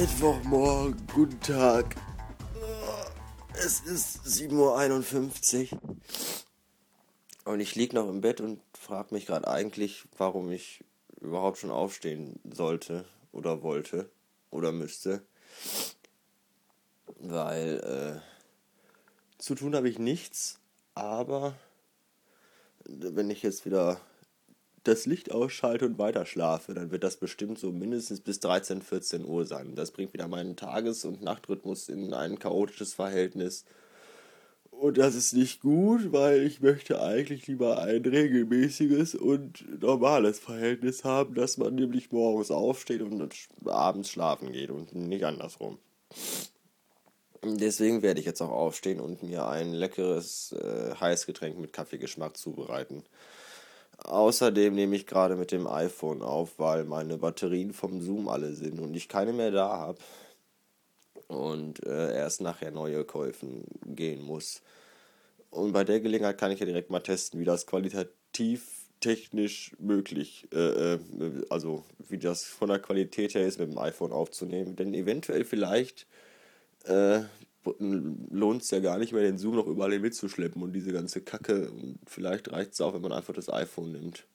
Mittwochmorgen, guten Tag. Es ist 7.51 Uhr. Und ich liege noch im Bett und frage mich gerade eigentlich, warum ich überhaupt schon aufstehen sollte oder wollte oder müsste. Weil äh, zu tun habe ich nichts, aber wenn ich jetzt wieder das Licht ausschalte und weiter schlafe, dann wird das bestimmt so mindestens bis 13, 14 Uhr sein. Das bringt wieder meinen Tages- und Nachtrhythmus in ein chaotisches Verhältnis. Und das ist nicht gut, weil ich möchte eigentlich lieber ein regelmäßiges und normales Verhältnis haben, dass man nämlich morgens aufsteht und abends schlafen geht und nicht andersrum. Deswegen werde ich jetzt auch aufstehen und mir ein leckeres äh, Heißgetränk mit Kaffeegeschmack zubereiten. Außerdem nehme ich gerade mit dem iPhone auf, weil meine Batterien vom Zoom alle sind und ich keine mehr da habe. Und äh, erst nachher neue Käufen gehen muss. Und bei der Gelegenheit kann ich ja direkt mal testen, wie das qualitativ technisch möglich, äh, äh also wie das von der Qualität her ist, mit dem iPhone aufzunehmen. Denn eventuell vielleicht äh, lohnt es ja gar nicht mehr, den Zoom noch überall hin mitzuschleppen und diese ganze Kacke. Und vielleicht reicht es auch, wenn man einfach das iPhone nimmt.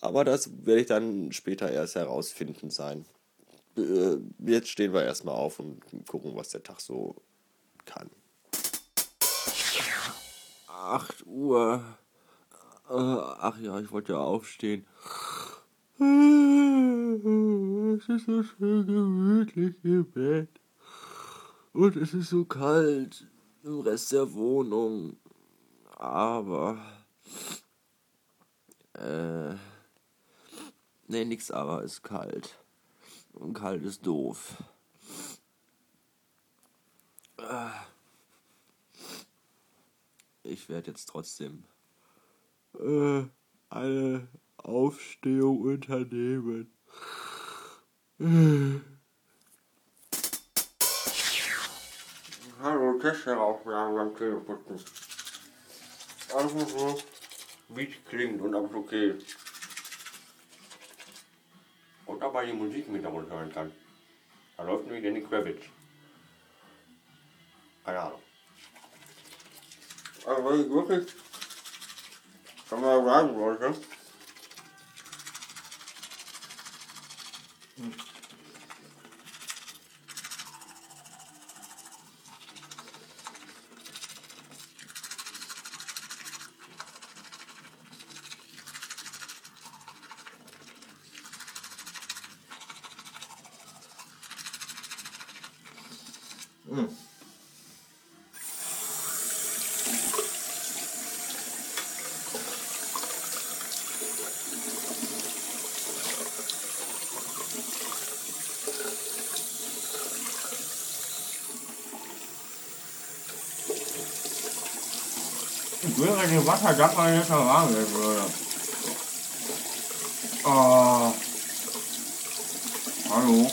Aber das werde ich dann später erst herausfinden sein. Äh, jetzt stehen wir erstmal auf und gucken, was der Tag so kann. 8 Uhr. Äh, ach ja, ich wollte ja aufstehen. Es ist so schön gemütlich im Bett. Und es ist so kalt im Rest der Wohnung. Aber. Äh. Ne, nix aber ist kalt. Und kalt ist doof. Ich werde jetzt trotzdem äh, eine Aufstehung unternehmen. Hallo, Testeraufnahme beim Teleputzen. Einfach so, wie es klingt und ob es okay ist. Und dabei die Musik mit darunter hören kann. Da läuft nämlich Danny Kravitz. Keine Ahnung. Also, wenn ich wirklich schon mal sagen wollte, Mm. Ich will den Wasser, dass man jetzt noch warm werden würde. Oh. Hallo.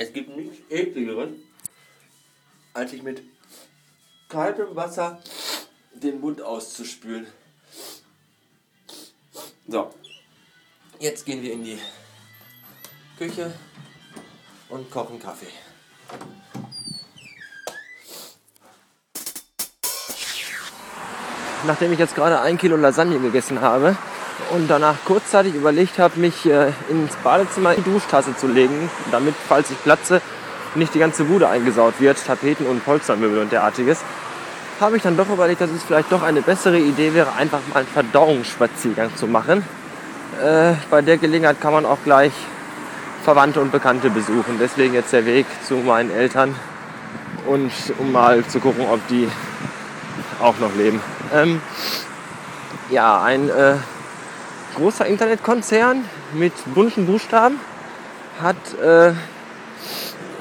Es gibt nichts ekligeres, sich mit kaltem Wasser den Mund auszuspülen. So, jetzt gehen wir in die Küche und kochen Kaffee. Nachdem ich jetzt gerade ein Kilo Lasagne gegessen habe, und danach kurzzeitig überlegt habe, mich äh, ins Badezimmer in die Duschtasse zu legen, damit, falls ich platze, nicht die ganze Bude eingesaut wird, Tapeten und Polstermöbel und derartiges, habe ich dann doch überlegt, dass es vielleicht doch eine bessere Idee wäre, einfach mal einen Verdauungsspaziergang zu machen. Äh, bei der Gelegenheit kann man auch gleich Verwandte und Bekannte besuchen. Deswegen jetzt der Weg zu meinen Eltern und um mal zu gucken, ob die auch noch leben. Ähm, ja, ein äh, großer Internetkonzern mit bunten Buchstaben hat äh,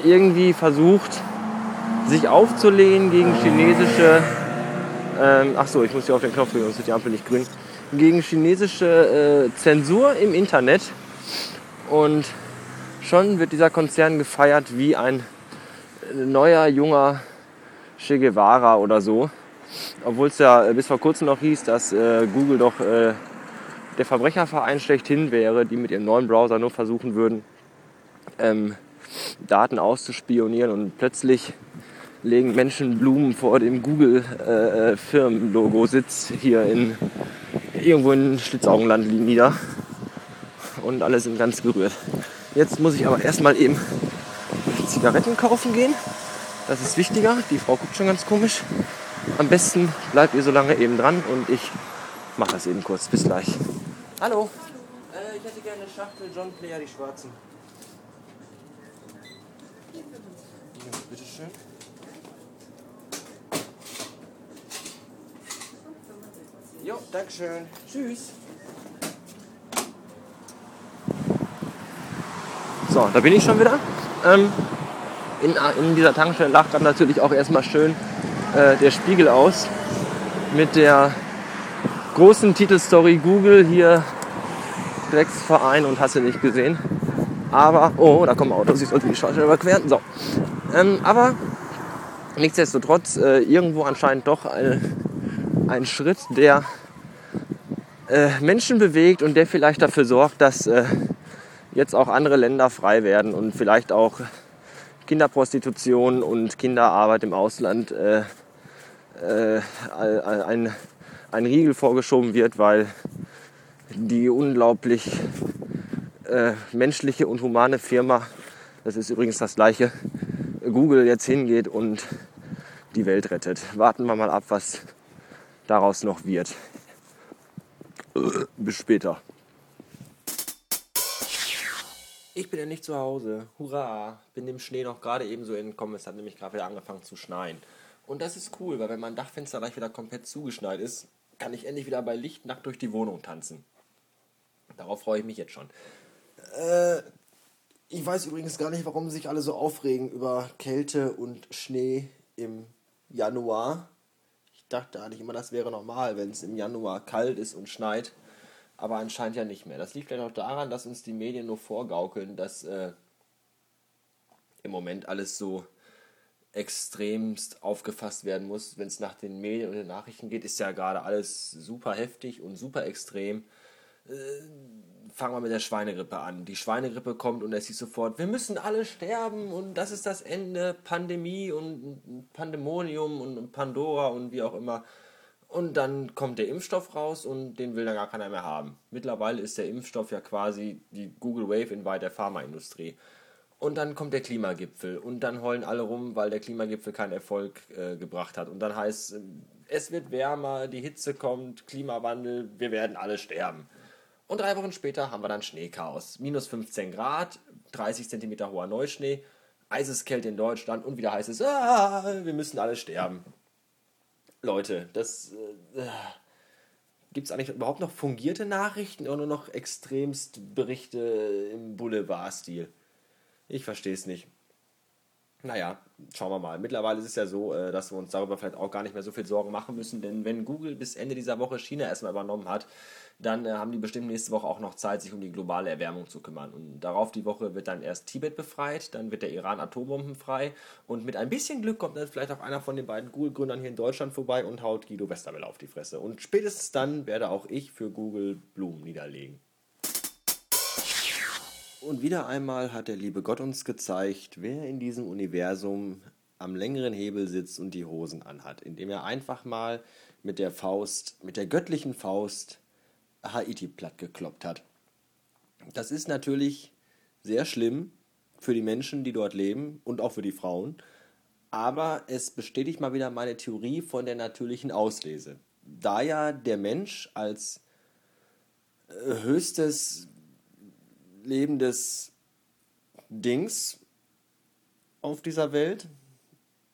irgendwie versucht, sich aufzulehnen gegen chinesische, ähm, ach so, ich muss hier auf den Knopf drücken, sonst ist die Ampel nicht grün, gegen chinesische äh, Zensur im Internet Und schon wird dieser Konzern gefeiert wie ein neuer, junger Che Guevara oder so. Obwohl es ja bis vor kurzem noch hieß, dass äh, Google doch äh, der Verbrecherverein schlechthin wäre, die mit ihrem neuen Browser nur versuchen würden, ähm, Daten auszuspionieren und plötzlich legen Menschen Blumen vor dem Google-Firmenlogo-Sitz äh, hier in irgendwo in Schlitzaugenland nieder. Und alle sind ganz gerührt. Jetzt muss ich aber erstmal eben Zigaretten kaufen gehen. Das ist wichtiger. Die Frau guckt schon ganz komisch. Am besten bleibt ihr so lange eben dran und ich mache das eben kurz. Bis gleich. Hallo. Äh, ich hätte gerne eine Schachtel John Player, die schwarzen. Bitteschön. Jo, Dankeschön. Tschüss. So, da bin ich schon wieder. Ähm, in, in, dieser Tankstelle lag dann natürlich auch erstmal schön äh, der Spiegel aus mit der großen Titelstory Google hier Drecksverein und hast du nicht gesehen. Aber, oh, da kommen Autos, ich sollte die Straße überqueren. So. Ähm, aber nichtsdestotrotz äh, irgendwo anscheinend doch eine, ein Schritt, der äh, Menschen bewegt und der vielleicht dafür sorgt, dass äh, jetzt auch andere Länder frei werden und vielleicht auch Kinderprostitution und Kinderarbeit im Ausland äh, äh, ein, ein Riegel vorgeschoben wird, weil die unglaublich äh, menschliche und humane Firma, das ist übrigens das gleiche, Google jetzt hingeht und die Welt rettet. Warten wir mal ab, was daraus noch wird. Bis später. Ich bin ja nicht zu Hause. Hurra! Bin dem Schnee noch gerade ebenso entkommen. Es hat nämlich gerade wieder angefangen zu schneien. Und das ist cool, weil wenn mein Dachfenster gleich wieder komplett zugeschneit ist, kann ich endlich wieder bei Licht nackt durch die Wohnung tanzen. Darauf freue ich mich jetzt schon. Äh, ich weiß übrigens gar nicht, warum sich alle so aufregen über Kälte und Schnee im Januar. Ich dachte eigentlich immer, das wäre normal, wenn es im Januar kalt ist und schneit. Aber anscheinend ja nicht mehr. Das liegt vielleicht auch daran, dass uns die Medien nur vorgaukeln, dass äh, im Moment alles so extremst aufgefasst werden muss, wenn es nach den Medien und den Nachrichten geht, ist ja gerade alles super heftig und super extrem. Äh, fangen wir mit der Schweinegrippe an. Die Schweinegrippe kommt und es hieß sofort, wir müssen alle sterben und das ist das Ende, Pandemie und Pandemonium und Pandora und wie auch immer. Und dann kommt der Impfstoff raus und den will dann gar keiner mehr haben. Mittlerweile ist der Impfstoff ja quasi die Google Wave in der Pharmaindustrie. Und dann kommt der Klimagipfel und dann heulen alle rum, weil der Klimagipfel keinen Erfolg äh, gebracht hat. Und dann heißt es, es wird wärmer, die Hitze kommt, Klimawandel, wir werden alle sterben. Und drei Wochen später haben wir dann Schneechaos. Minus 15 Grad, 30 Zentimeter hoher Neuschnee, Eiseskälte in Deutschland und wieder heißt es, ah, wir müssen alle sterben. Leute, das... Äh, Gibt es eigentlich überhaupt noch fungierte Nachrichten oder nur noch extremst Berichte im Boulevard-Stil? Ich verstehe es nicht. Naja, schauen wir mal. Mittlerweile ist es ja so, äh, dass wir uns darüber vielleicht auch gar nicht mehr so viel Sorgen machen müssen, denn wenn Google bis Ende dieser Woche China erstmal übernommen hat, dann äh, haben die bestimmt nächste Woche auch noch Zeit, sich um die globale Erwärmung zu kümmern. Und darauf die Woche wird dann erst Tibet befreit, dann wird der Iran atombombenfrei und mit ein bisschen Glück kommt dann vielleicht auch einer von den beiden Google-Gründern hier in Deutschland vorbei und haut Guido Westerwelle auf die Fresse. Und spätestens dann werde auch ich für Google Blumen niederlegen. Und wieder einmal hat der liebe Gott uns gezeigt, wer in diesem Universum am längeren Hebel sitzt und die Hosen anhat, indem er einfach mal mit der Faust, mit der göttlichen Faust Haiti plattgekloppt hat. Das ist natürlich sehr schlimm für die Menschen, die dort leben und auch für die Frauen, aber es bestätigt mal wieder meine Theorie von der natürlichen Auslese. Da ja der Mensch als äh, höchstes lebendes Dings auf dieser Welt.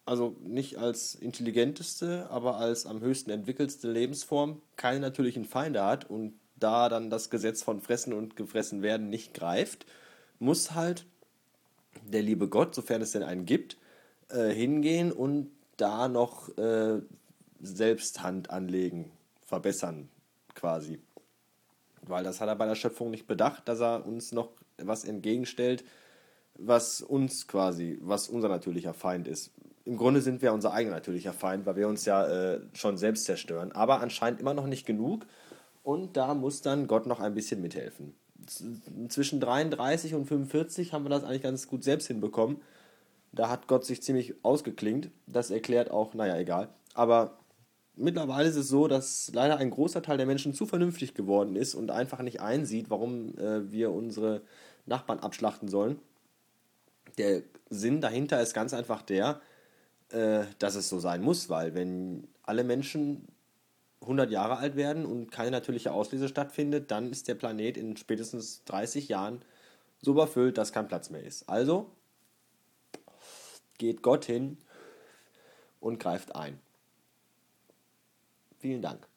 Also nicht als intelligenteste, aber als am höchsten entwickelste Lebensform keine natürlichen Feinde hat und da dann das Gesetz von Fressen und Gefressen werden nicht greift, muss halt der liebe Gott, sofern es denn einen gibt, äh, hingehen und da noch äh, selbst Hand anlegen, verbessern quasi. Weil das hat er bei der Schöpfung nicht bedacht, dass er uns noch was entgegenstellt, was uns quasi, was unser natürlicher Feind ist. Im Grunde sind wir unser eigener natürlicher Feind, weil wir uns ja äh, schon selbst zerstören. Aber anscheinend immer noch nicht genug. Und da muss dann Gott noch ein bisschen mithelfen. Zwischen 33 und 45 haben wir das eigentlich ganz gut selbst hinbekommen. Da hat Gott sich ziemlich ausgeklingt. Das erklärt auch, naja, egal. Aber mittlerweile ist es so, dass leider ein großer Teil der Menschen zu vernünftig geworden ist und einfach nicht einsieht, warum äh, wir unsere Nachbarn abschlachten sollen. Der Sinn dahinter ist ganz einfach der, äh, dass es so sein muss, weil wenn alle Menschen 100 Jahre alt werden und keine natürliche Auslese stattfindet, dann ist der Planet in spätestens 30 Jahren so überfüllt, dass kein Platz mehr ist. Also geht Gott hin und greift ein. Vielen Dank.